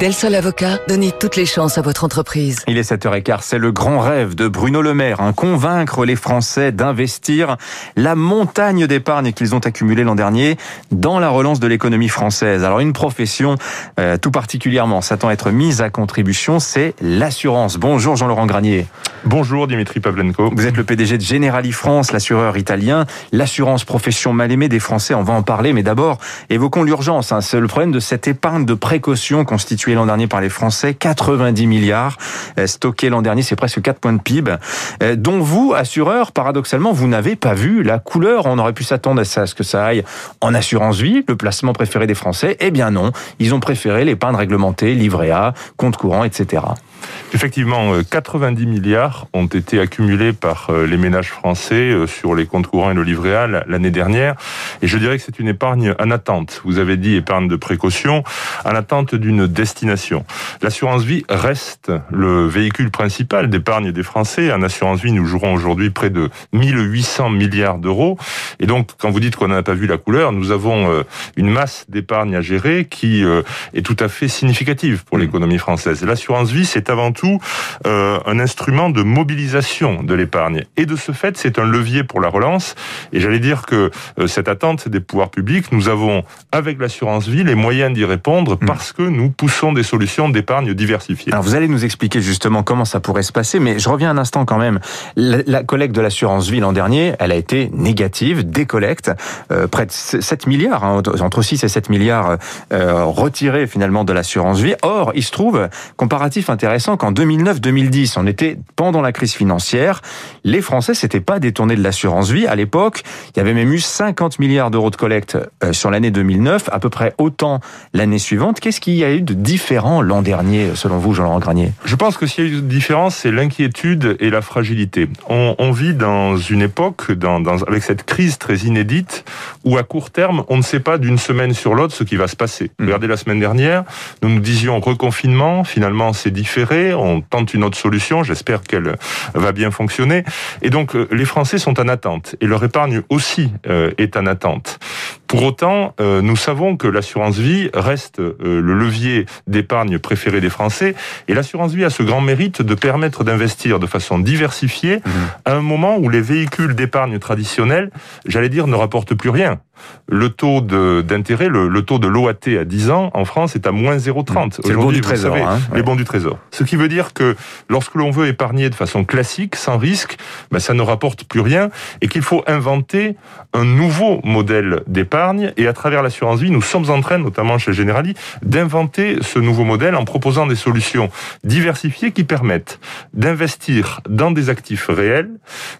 Del Sol Avocat, donnez toutes les chances à votre entreprise. Il est 7h15, c'est le grand rêve de Bruno Le Maire, hein, convaincre les Français d'investir la montagne d'épargne qu'ils ont accumulée l'an dernier dans la relance de l'économie française. Alors une profession euh, tout particulièrement s'attend à être mise à contribution, c'est l'assurance. Bonjour Jean-Laurent Granier. Bonjour Dimitri Pavlenko. Vous êtes le PDG de Generali France, l'assureur italien. L'assurance profession mal aimée des Français, on va en parler, mais d'abord évoquons l'urgence. Hein. C'est le problème de cette épargne de précaution constituée l'an dernier par les Français, 90 milliards euh, stockés l'an dernier, c'est presque 4 points de PIB, euh, dont vous, assureur, paradoxalement, vous n'avez pas vu la couleur. On aurait pu s'attendre à ce que ça aille en assurance vie, le placement préféré des Français. Eh bien non, ils ont préféré l'épargne réglementée, livret A, compte courant, etc. Effectivement, 90 euh, milliards ont été accumulés par les ménages français sur les comptes courants et le livret A l'année dernière. Et je dirais que c'est une épargne en attente. Vous avez dit épargne de précaution, en attente d'une destination. L'assurance vie reste le véhicule principal d'épargne des Français. En assurance vie, nous jouerons aujourd'hui près de 1800 milliards d'euros. Et donc, quand vous dites qu'on n'a pas vu la couleur, nous avons une masse d'épargne à gérer qui est tout à fait significative pour mmh. l'économie française. L'assurance vie, c'est avant tout euh, un instrument de mobilisation de l'épargne. Et de ce fait, c'est un levier pour la relance. Et j'allais dire que euh, cette attente des pouvoirs publics, nous avons, avec l'assurance vie, les moyens d'y répondre hmm. parce que nous poussons des solutions d'épargne diversifiées. Vous allez nous expliquer justement comment ça pourrait se passer, mais je reviens un instant quand même. La, collecte de l'assurance vie l'an dernier, elle a été négative, décollecte, euh, près de 7 milliards, hein, entre 6 et 7 milliards euh, retirés finalement de l'assurance vie. Or, il se trouve, comparatif intéressant, qu'en 2009-2010, on était pendant la crise financière, les Français s'étaient pas détournés de l'assurance vie. À l'époque, il y avait même eu 50 milliards d'euros de collecte euh, sur l'année 2009, à peu près autant l'année suivante. Qu'est-ce qu'il y a eu de différent l'an dernier, selon vous, Jean-Laurent Granier Je pense que s'il y a eu de différence, c'est l'inquiétude et la fragilité. On, on, vit dans une époque, dans, dans, avec cette crise très inédite, où à court terme, on ne sait pas d'une semaine sur l'autre ce qui va se passer. Mmh. Regardez la semaine dernière, nous nous disions reconfinement, finalement c'est différé on tente une autre solution, j'espère qu'elle va bien fonctionner. Et donc euh, les Français sont en attente et leur épargne aussi euh, est en attente. Pour autant, euh, nous savons que l'assurance vie reste le levier d'épargne préféré des Français et l'assurance vie a ce grand mérite de permettre d'investir de façon diversifiée mmh. à un moment où les véhicules d'épargne traditionnels, j'allais dire, ne rapportent plus rien le taux d'intérêt, le, taux de l'OAT à 10 ans en France est à moins 0,30. C'est le bon du trésor. Savez, hein, les bons du trésor. Ce qui veut dire que lorsque l'on veut épargner de façon classique, sans risque, ben ça ne rapporte plus rien et qu'il faut inventer un nouveau modèle d'épargne. Et à travers l'assurance vie, nous sommes en train, notamment chez Generali, d'inventer ce nouveau modèle en proposant des solutions diversifiées qui permettent d'investir dans des actifs réels,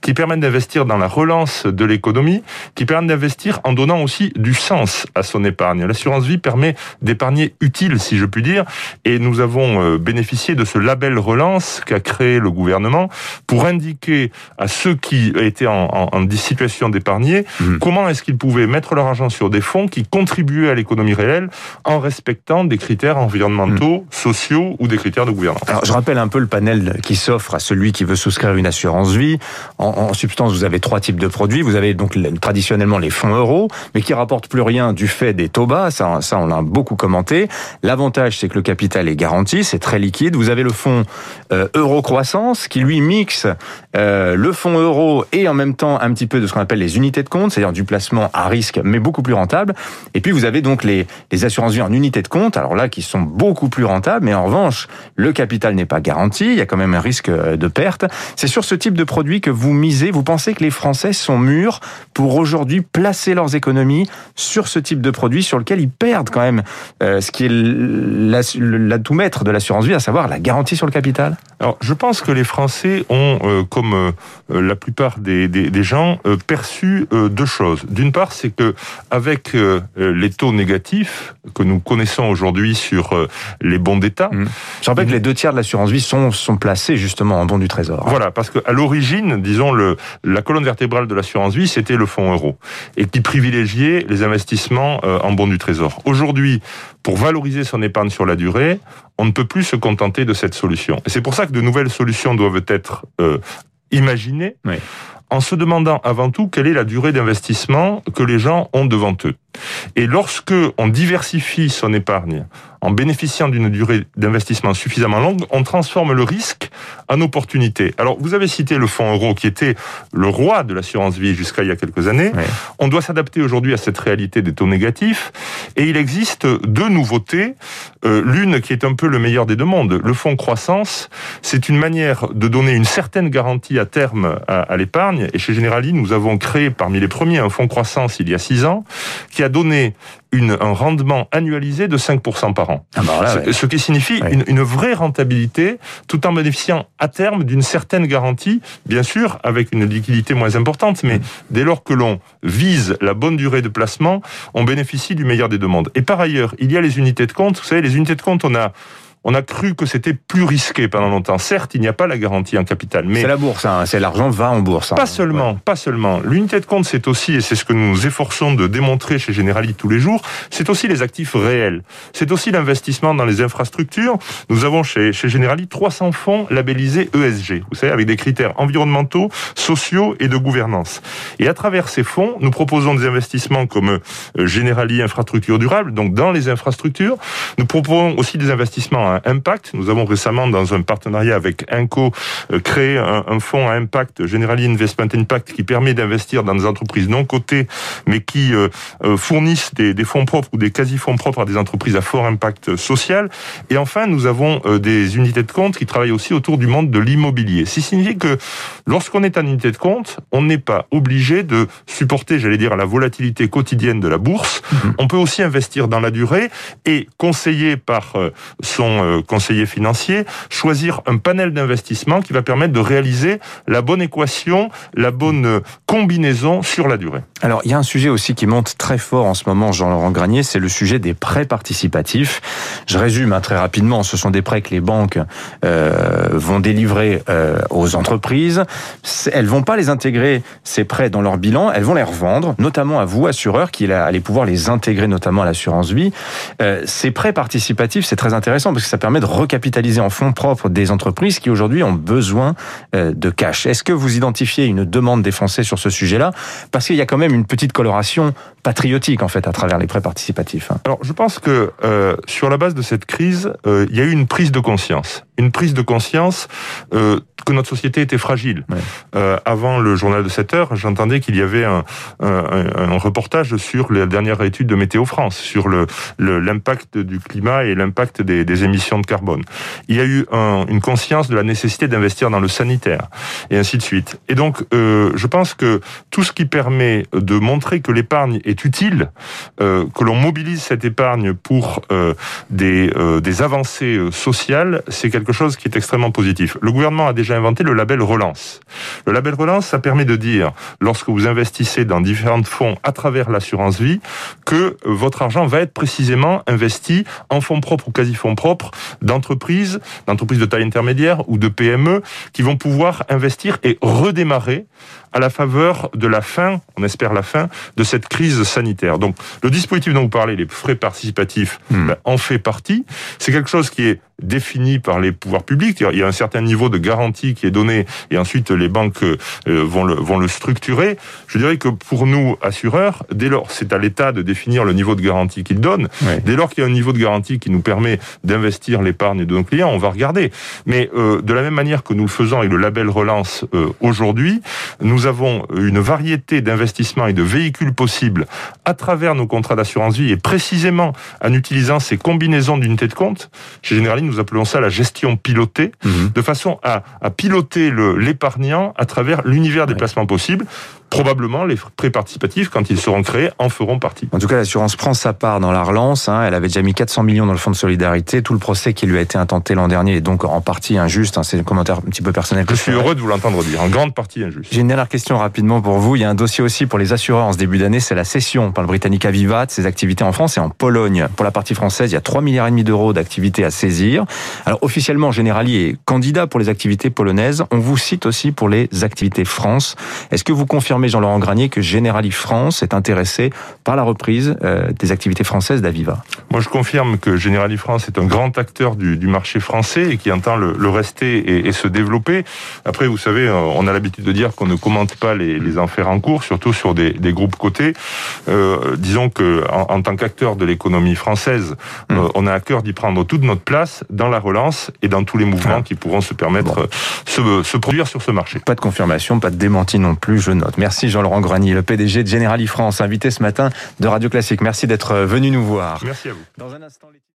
qui permettent d'investir dans la relance de l'économie, qui permettent d'investir en donnant aussi du sens à son épargne. L'assurance vie permet d'épargner utile, si je puis dire, et nous avons euh, bénéficié de ce label relance qu'a créé le gouvernement pour indiquer à ceux qui étaient en, en, situation d'épargner mmh. comment est-ce qu'ils pouvaient mettre leur argent sur des fonds qui contribuaient à l'économie réelle en respectant des critères environnementaux, mmh. sociaux ou des critères de gouvernance. Alors, je rappelle un peu le panel qui s'offre à celui qui veut souscrire une assurance vie. En, en substance, vous avez trois types de produits. Vous avez donc traditionnellement les fonds euros, mais qui rapportent plus rien du fait des taux bas. Ça, ça on l'a beaucoup commenté. L'avantage, c'est que le capital est garanti, c'est très liquide. Vous avez le fonds euh, euro croissance qui lui mixe euh, le fonds euro et en même temps un petit peu de ce qu'on appelle les unités de compte, c'est-à-dire du placement à risque, mais beaucoup plus rentable. Et puis vous avez donc les, les assurances vie en unités de compte, alors là qui sont beaucoup plus rentables, mais en revanche le capital n'est pas garanti, il y a quand même un risque euh, de perte. C'est sur ce type de produit que vous misez. Vous pensez que les Français sont mûrs pour aujourd'hui placer leurs économies sur ce type de produit sur lequel ils perdent quand même euh, ce qui est la, maître de l'assurance vie, à savoir la garantie sur le capital? Alors, je pense que les Français ont, euh, comme euh, la plupart des, des, gens, perçu deux choses. D'une part, c'est que avec les taux négatifs que nous connaissons aujourd'hui sur les bons d'État, mmh. je rappelle que les deux tiers de l'assurance vie sont, sont placés justement en bons du Trésor. Voilà, parce qu'à l'origine, disons, le, la colonne vertébrale de l'assurance vie, c'était le fonds euro, et qui privilégier les investissements euh, en bons du trésor. Aujourd'hui, pour valoriser son épargne sur la durée, on ne peut plus se contenter de cette solution. Et c'est pour ça que de nouvelles solutions doivent être euh, imaginées. en se demandant avant tout quelle est la durée d'investissement que les gens ont devant eux. Et lorsque on diversifie son épargne en bénéficiant d'une durée d'investissement suffisamment longue, on transforme le risque en opportunité. Alors, vous avez cité le fonds euro qui était le roi de l'assurance vie jusqu'à il y a quelques années. On doit s'adapter aujourd'hui à cette réalité des taux négatifs. Et il existe deux nouveautés. Euh, l'une qui est un peu le meilleur des deux mondes. Le fonds croissance, c'est une manière de donner une certaine garantie à terme à, à l'épargne. Et chez Generali, nous avons créé parmi les premiers un fonds croissance il y a six ans qui a donné une, un rendement annualisé de 5% par an. Ah bah là, ouais. ce, ce, qui signifie Ouais. une, une vraie rentabilité tout en bénéficiant à terme d'une certaine garantie, bien sûr avec une liquidité moins importante, mais dès lors que l'on vise la bonne durée de placement, on bénéficie du meilleur des deux mondes. Et par ailleurs, il y a les unités de compte. Vous savez, les unités de compte, on a on a cru que c'était plus risqué pendant longtemps. Certes, il n'y a pas la garantie en capital, mais C'est la bourse, hein. c'est l'argent va en bourse. hein. pas seulement, pas seulement. L'unité de compte, c'est aussi, et c'est ce que nous nous efforçons de démontrer chez Generali tous les jours, c'est aussi les actifs réels. C'est aussi l'investissement dans les infrastructures. Nous avons chez, chez Generali 300 fonds labellisés ESG, vous savez, avec des critères environnementaux, sociaux et de gouvernance. Et à travers ces fonds, nous proposons des investissements comme euh, Generali Infrastructure Durable, donc dans les infrastructures. Nous proposons aussi des investissements à impact. Nous avons récemment, dans un partenariat avec Inco, euh, créé un, un fonds à impact, Generali Investment Impact, qui permet d'investir dans des entreprises non cotées, mais qui euh, euh, fournissent des, des fonds propres ou des quasi-fonds propres à des entreprises à fort impact social. Et enfin, nous avons euh, des unités de compte qui travaillent aussi autour du monde de l'immobilier. Ce qui signifie que lorsqu'on est en unité de compte, on n'est pas obligé de supporter, j'allais dire, la volatilité quotidienne de la bourse. On peut aussi investir dans la durée et conseiller par euh, euh, conseiller financier, choisir un panel d'investissement qui va permettre de réaliser la bonne équation, la bonne euh, combinaison sur la durée. Alors, il y a un sujet aussi qui monte très fort en ce moment, Jean-Laurent Granier, c'est le sujet des prêts participatifs. Je résume hein, très rapidement, ce sont des prêts que les banques euh, vont délivrer aux entreprises. Elles vont pas les intégrer, ces prêts, dans leur bilan, elles vont les revendre, notamment à vous, assureurs, qui allez pouvoir les intégrer notamment à l'assurance vie. Ces prêts participatifs, c'est très intéressant parce que ça permet de recapitaliser en fonds propres des entreprises qui aujourd'hui ont besoin euh, de cash. Est-ce que vous identifiez une demande des Français sur ce sujet-là? Parce qu'il y a quand même une petite coloration patriotique en fait à travers les prêts participatifs. hein. Alors, je pense que euh, sur la base de cette crise, euh, il y a eu une prise de conscience. Une prise de conscience euh, que notre société était fragile. Ouais. Euh, avant le journal de 7 heures, j'entendais qu'il y avait un, un, un- un reportage sur la dernière étude de Météo France, sur le le- l'impact du climat et l'impact des, des émissions de carbone. Il y a eu un- une conscience de la nécessité d'investir dans le sanitaire, et ainsi de suite. Et donc, euh, je pense que tout ce qui permet de montrer que l'épargne est utile, euh, que l'on mobilise cette épargne pour des, des avancées sociales, c'est quelque chose qui est extrêmement positif. Le gouvernement a déjà inventé le label relance. Le label relance, ça permet de dire, lorsque vous investissez dans différents fonds à travers l'assurance vie, que votre argent va être précisément investi en fonds propres ou quasi-fonds propres d'entreprises, d'entreprises de taille intermédiaire ou de PME, qui vont pouvoir investir et redémarrer à la faveur de la fin, on espère la fin, de cette crise sanitaire. Donc, le dispositif dont vous parlez, les frais participatifs, Hmm. ben, en fait partie. C'est quelque chose qui est défini par les pouvoirs publics. Il y a un certain niveau de garantie qui est donné et ensuite les banques euh, vont, le, vont le structurer. Je dirais que pour nous, assureurs, dès lors, c'est à l'État de définir le niveau de garantie qu'il donne. Dès lors qu'il y a un niveau de garantie qui nous permet d'investir l'épargne de nos clients, on va regarder. Mais euh, de la même manière que nous le faisons avec le label Relance euh, aujourd'hui, nous avons une variété d'investissements et de véhicules possibles à travers nos contrats d'assurance vie et précisément en utilisant ces combinaisons d'unités de compte. Chez Generali, nous appelons ça la gestion pilotée, Mhm. de façon à, à piloter l'épargnant à travers l'univers des Ouais. placements possibles. Probablement, les prêts participatifs, quand ils seront créés, en feront partie. En tout cas, l'assurance prend sa part dans la relance. hein. Elle avait déjà mis 400 millions dans le fonds de solidarité. Tout le procès qui lui a été intenté l'an dernier est donc en partie injuste. hein. C'est un commentaire un petit peu personnel. que Je suis heureux de vous l'entendre dire, en grande partie injuste. J'ai une dernière question rapidement pour vous. Il y a un dossier aussi pour les assureurs en ce début d'année, c'est la cession par le Britannique Aviva de ses activités en France et en Pologne. Pour la partie française, il y a 3 milliards et demi d'euros d'activités à saisir. Alors officiellement, Generali est candidat pour les activités polonaises. On vous cite aussi pour les activités France. Est-ce que vous confirmez confirmer, Jean-Laurent Granier, que Generali France est intéressé par la reprise euh, des activités françaises d'Aviva. Moi, je confirme que Generali France est un grand acteur du, marché français et qui entend le, rester et, se développer. Après, vous savez, euh, on a l'habitude de dire qu'on ne commente pas les, les affaires en cours, surtout sur des, groupes cotés. Euh, disons que en, tant qu'acteur de l'économie française, hmm. on a à cœur d'y prendre toute notre place dans la relance et dans tous les mouvements ah. qui pourront se permettre se, se produire sur ce marché. Pas de confirmation, pas de démenti non plus, je note. Merci Jean-Laurent Granier, le PDG de Generali France, invité ce matin de Radio Classique. Merci d'être venu nous voir. Merci à vous. Dans un instant,